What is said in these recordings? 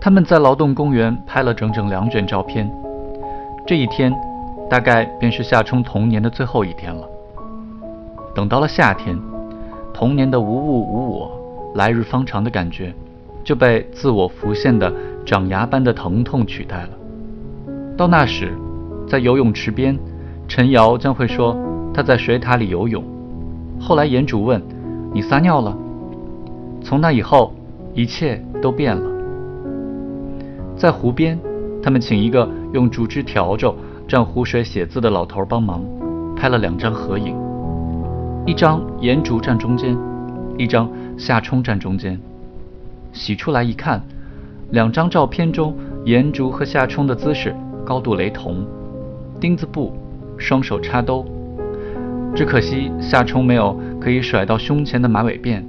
他们在劳动公园拍了整整两卷照片。这一天，大概便是夏冲童年的最后一天了。等到了夏天，童年的无物无我、来日方长的感觉，就被自我浮现的长牙般的疼痛取代了。到那时，在游泳池边，陈瑶将会说他在水塔里游泳。后来严主问：“你撒尿了？”从那以后，一切都变了。在湖边，他们请一个用竹枝笤帚蘸湖水写字的老头帮忙，拍了两张合影。一张颜竹站中间，一张夏冲站中间。洗出来一看，两张照片中颜竹和夏冲的姿势高度雷同，丁字步，双手插兜。只可惜夏冲没有可以甩到胸前的马尾辫。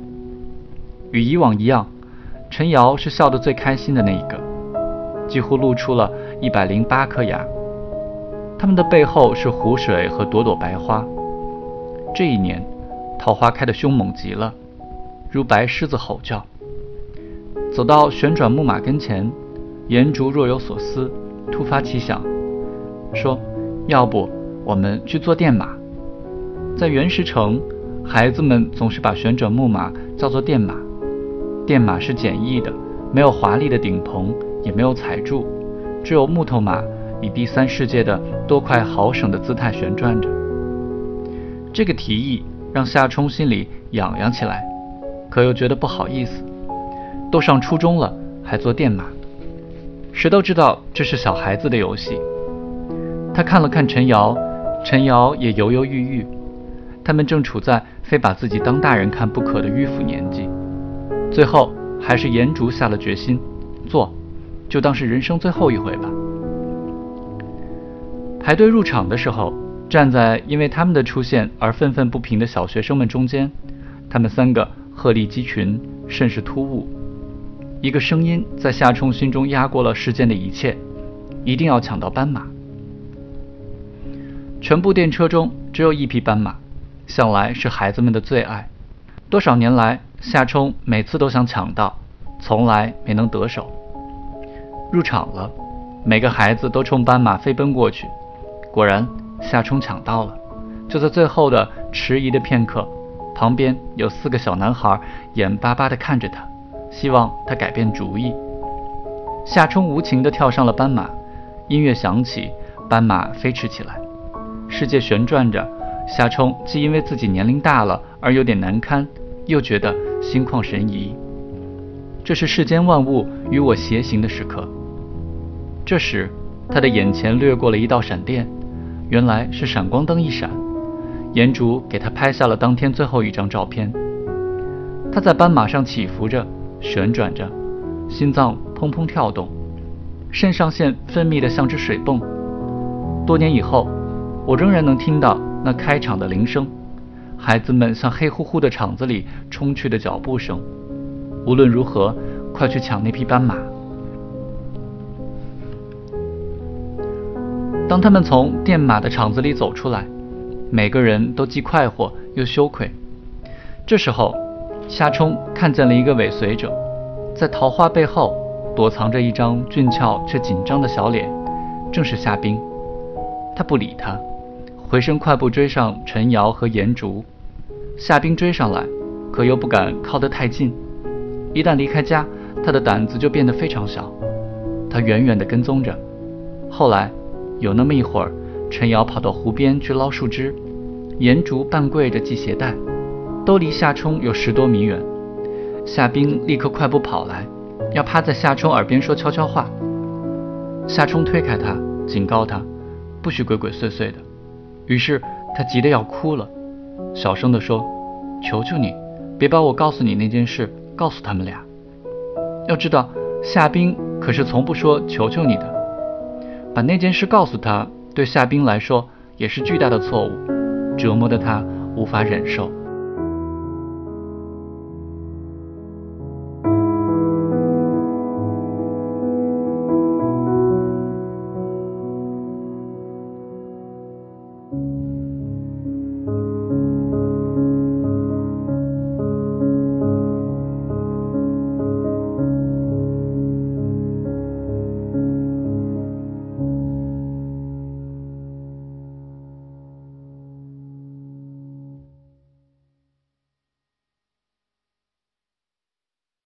与以往一样，陈瑶是笑得最开心的那一个，几乎露出了一百零八颗牙。他们的背后是湖水和朵朵白花。这一年，桃花开得凶猛极了，如白狮子吼叫。走到旋转木马跟前，颜竹若有所思，突发奇想，说：“要不我们去坐电马？在原石城，孩子们总是把旋转木马叫做电马。电马是简易的，没有华丽的顶棚，也没有踩住，只有木头马以第三世界的多快好省的姿态旋转着。”这个提议让夏冲心里痒痒起来，可又觉得不好意思。都上初中了，还坐电马，谁都知道这是小孩子的游戏。他看了看陈瑶，陈瑶也犹犹豫豫。他们正处在非把自己当大人看不可的迂腐年纪。最后还是颜竹下了决心，坐，就当是人生最后一回吧。排队入场的时候。站在因为他们的出现而愤愤不平的小学生们中间，他们三个鹤立鸡群，甚是突兀。一个声音在夏冲心中压过了世间的一切，一定要抢到斑马。全部电车中只有一匹斑马，向来是孩子们的最爱。多少年来，夏冲每次都想抢到，从来没能得手。入场了，每个孩子都冲斑马飞奔过去，果然。夏冲抢到了，就在最后的迟疑的片刻，旁边有四个小男孩眼巴巴地看着他，希望他改变主意。夏冲无情地跳上了斑马，音乐响起，斑马飞驰起来，世界旋转着。夏冲既因为自己年龄大了而有点难堪，又觉得心旷神怡。这是世间万物与我偕行的时刻。这时，他的眼前掠过了一道闪电。原来是闪光灯一闪，颜竹给他拍下了当天最后一张照片。他在斑马上起伏着，旋转着，心脏砰砰跳动，肾上腺分泌的像只水泵。多年以后，我仍然能听到那开场的铃声，孩子们向黑乎乎的场子里冲去的脚步声。无论如何，快去抢那匹斑马！当他们从电马的场子里走出来，每个人都既快活又羞愧。这时候，夏冲看见了一个尾随者，在桃花背后躲藏着一张俊俏却紧张的小脸，正是夏冰。他不理他，回身快步追上陈瑶和颜竹。夏冰追上来，可又不敢靠得太近。一旦离开家，他的胆子就变得非常小。他远远地跟踪着，后来。有那么一会儿，陈瑶跑到湖边去捞树枝，颜竹半跪着系鞋带，都离夏冲有十多米远。夏冰立刻快步跑来，要趴在夏冲耳边说悄悄话。夏冲推开他，警告他，不许鬼鬼祟祟的。于是他急得要哭了，小声地说：“求求你，别把我告诉你那件事告诉他们俩。要知道，夏冰可是从不说求求你的。”把那件事告诉他，对夏冰来说也是巨大的错误，折磨的他无法忍受。